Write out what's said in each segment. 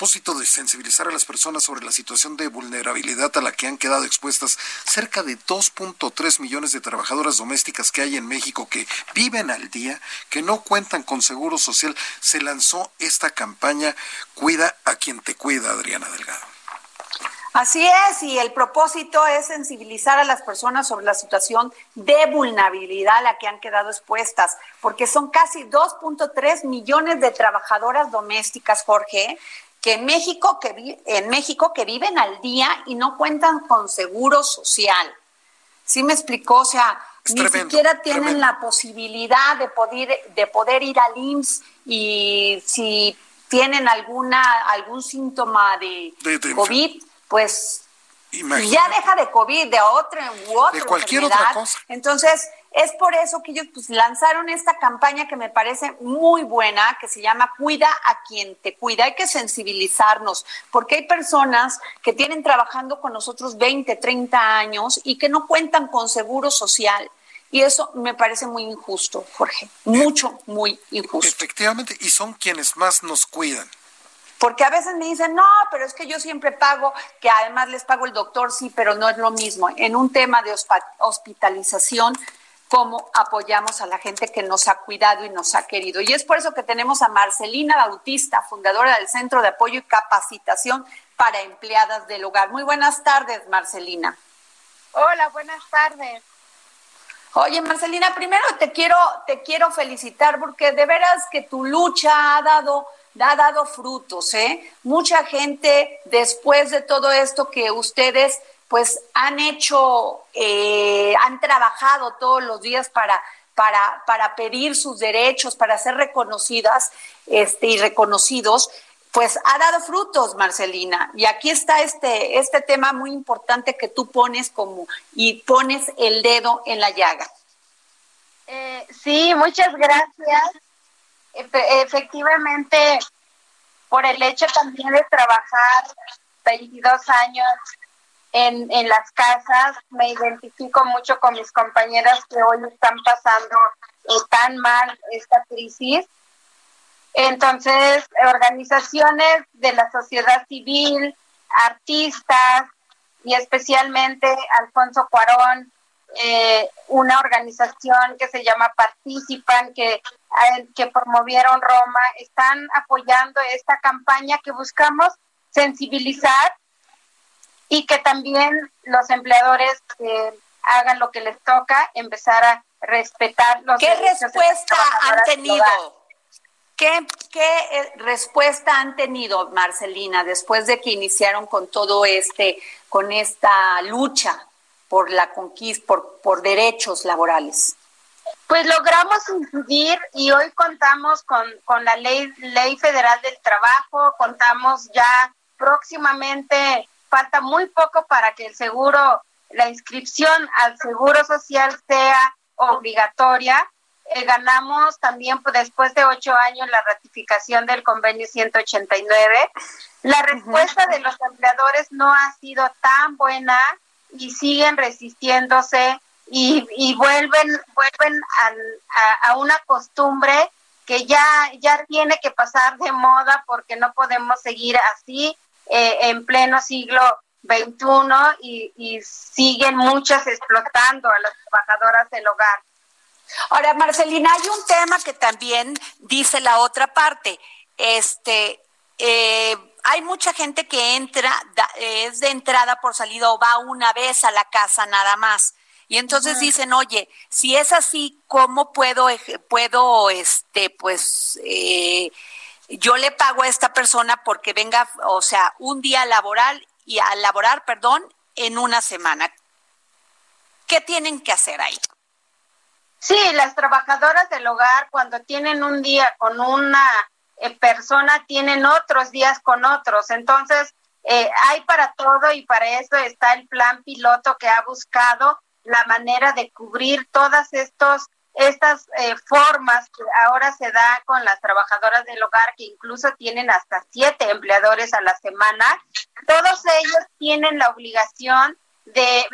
Propósito de sensibilizar a las personas sobre la situación de vulnerabilidad a la que han quedado expuestas cerca de 2.3 millones de trabajadoras domésticas que hay en México que viven al día, que no cuentan con seguro social, se lanzó esta campaña Cuida a quien te cuida, Adriana Delgado. Así es, y el propósito es sensibilizar a las personas sobre la situación de vulnerabilidad a la que han quedado expuestas, porque son casi 2.3 millones de trabajadoras domésticas, Jorge, que en México que en México que viven al día y no cuentan con seguro social. ¿Sí me explicó? O sea, ni siquiera tienen la posibilidad de poder de poder ir al IMSS y si tienen alguna algún síntoma de, COVID pues ya deja de COVID, de otra u otra de cualquier otra cosa. Entonces, es por eso que ellos pues, lanzaron esta campaña que me parece muy buena, que se llama Cuida a quien te cuida. Hay que sensibilizarnos, porque hay personas que tienen trabajando con nosotros 20, 30 años y que no cuentan con seguro social. Y eso me parece muy injusto, Jorge. Mucho, muy injusto. Efectivamente, y son quienes más nos cuidan. Porque a veces me dicen, no, pero es que yo siempre pago, que además les pago el doctor, sí, pero no es lo mismo. En un tema de hospitalización, cómo apoyamos a la gente que nos ha cuidado y nos ha querido. Y es por eso que tenemos a Marcelina Bautista, fundadora del Centro de Apoyo y Capacitación para Empleadas del Hogar. Muy buenas tardes, Marcelina. Hola, buenas tardes. Oye, Marcelina, primero te quiero, te quiero felicitar porque de veras que tu lucha ha dado ha dado frutos, ¿eh? Mucha gente, después de todo esto que ustedes pues han hecho, eh, han trabajado todos los días para, para, para pedir sus derechos, para ser reconocidas este, y reconocidos, pues ha dado frutos, Marcelina. Y aquí está este, este tema muy importante que tú pones como y pones el dedo en la llaga. Eh, sí, muchas gracias efectivamente, por el hecho también de trabajar 22 años en, en las casas, me identifico mucho con mis compañeras que hoy están pasando tan mal esta crisis. Entonces, organizaciones de la sociedad civil, artistas y especialmente Alfonso Cuarón, eh, una organización que se llama Participan, que, eh, que promovieron Roma, están apoyando esta campaña que buscamos sensibilizar y que también los empleadores eh, hagan lo que les toca, empezar a respetar los ¿Qué respuesta han tenido? ¿Qué, ¿Qué respuesta han tenido, Marcelina, después de que iniciaron con todo este, con esta lucha por la conquista, por, por derechos laborales? Pues logramos incidir y hoy contamos con, con la ley, ley federal del trabajo, contamos ya próximamente, falta muy poco para que el seguro, la inscripción al seguro social sea obligatoria. Eh, ganamos también pues, después de ocho años la ratificación del convenio 189. La respuesta de los empleadores no ha sido tan buena y siguen resistiéndose y, y vuelven vuelven a, una costumbre que ya ya tiene que pasar de moda porque no podemos seguir así eh, en pleno siglo XXI y, y siguen muchas explotando a las trabajadoras del hogar. Ahora, Marcelina, hay un tema que también dice la otra parte. Este, eh, hay mucha gente que entra, es de entrada por salida o va una vez a la casa nada más. Y entonces dicen, oye, si es así, ¿cómo puedo, puedo, este, pues, eh, yo le pago a esta persona porque venga, o sea, un día laboral y a laborar, perdón, en una semana? ¿Qué tienen que hacer ahí? Sí, las trabajadoras del hogar cuando tienen un día con una eh, persona tienen otros días con otros. Entonces, eh, hay para todo y para eso está el plan piloto que ha buscado la manera de cubrir todas estos estas eh, formas que ahora se da con las trabajadoras del hogar, que incluso tienen hasta siete empleadores a la semana, todos ellos tienen la obligación de,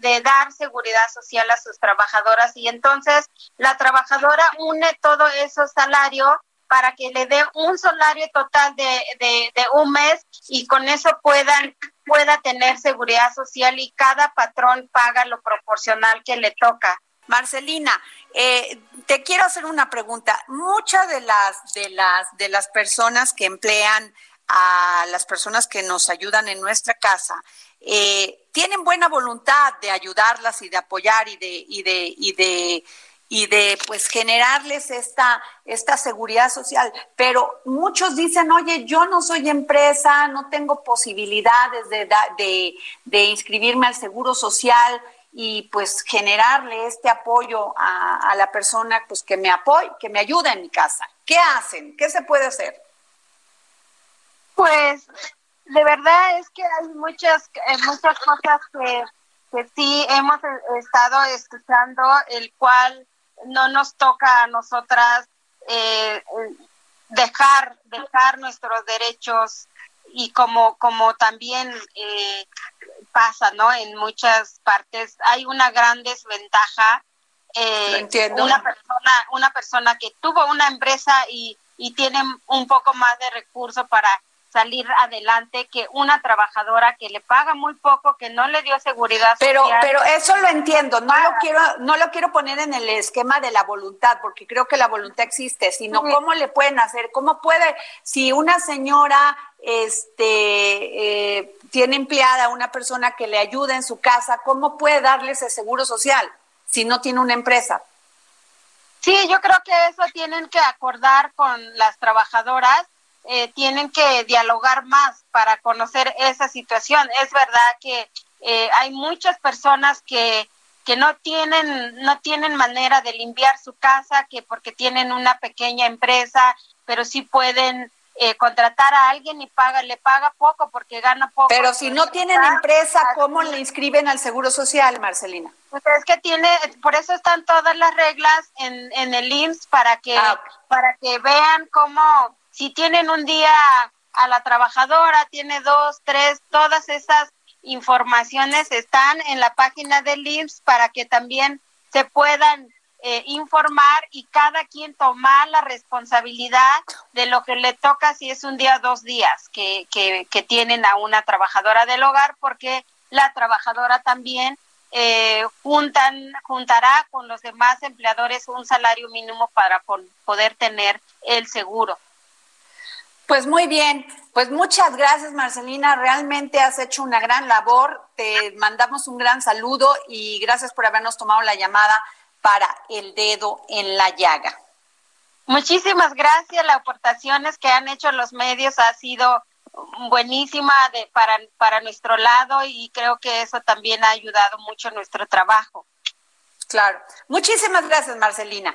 de, dar seguridad social a sus trabajadoras y entonces la trabajadora une todo ese salario para que le dé un salario total de, de, de un mes y con eso puedan pueda tener seguridad social y cada patrón paga lo proporcional que le toca. Marcelina, eh, te quiero hacer una pregunta. Muchas de las, de las, de las personas que emplean a las personas que nos ayudan en nuestra casa eh, tienen buena voluntad de ayudarlas y de apoyar y de, y de, y de y de pues generarles esta, esta seguridad social. Pero muchos dicen, oye, yo no soy empresa, no tengo posibilidades de, de, de inscribirme al seguro social y pues generarle este apoyo a, la persona pues que me apoye, que me ayude en mi casa. ¿Qué hacen? ¿Qué se puede hacer? Pues de verdad es que hay muchas, eh, muchas cosas que, que sí hemos estado escuchando, el cual no nos toca a nosotras eh, dejar, dejar nuestros derechos y como, como también eh, pasa, ¿no? En muchas partes hay una gran desventaja. Eh, una persona, una persona que tuvo una empresa y, y tiene un poco más de recursos para salir adelante que una trabajadora que le paga muy poco, que no le dio seguridad pero, Pero eso lo entiendo, no lo quiero no lo quiero poner en el esquema de la voluntad, porque creo que la voluntad existe, sino cómo le pueden hacer, cómo puede, si una señora este eh, tiene empleada una persona que le ayuda en su casa, ¿cómo puede darle ese seguro social si no tiene una empresa? Sí, yo creo que eso tienen que acordar con las trabajadoras eh, tienen que dialogar más para conocer esa situación. Es verdad que eh, hay muchas personas que, que no tienen, no tienen manera de limpiar su casa, que porque tienen una pequeña empresa, pero sí pueden eh, contratar a alguien y paga, le paga poco porque gana poco. Pero si no tienen empresa, ¿cómo le inscriben al Seguro Social, Marcelina? Pues es que tiene, por eso están todas las reglas en, en el IMSS para que, ah, para que vean cómo si tienen un día a la trabajadora, tiene dos, tres, todas esas informaciones están en la página del IMSS para que también se puedan eh, informar y cada quien tomar la responsabilidad de lo que le toca si es un día o dos días que, que, que tienen a una trabajadora del hogar, porque la trabajadora también eh, juntan, juntará con los demás empleadores un salario mínimo para poder tener el seguro. Pues muy bien, pues muchas gracias Marcelina, realmente has hecho una gran labor, te mandamos un gran saludo y gracias por habernos tomado la llamada para el dedo en la llaga. Muchísimas gracias, las aportaciones que han hecho los medios ha sido buenísima de, para, para nuestro lado y creo que eso también ha ayudado mucho a nuestro trabajo. Claro, muchísimas gracias Marcelina.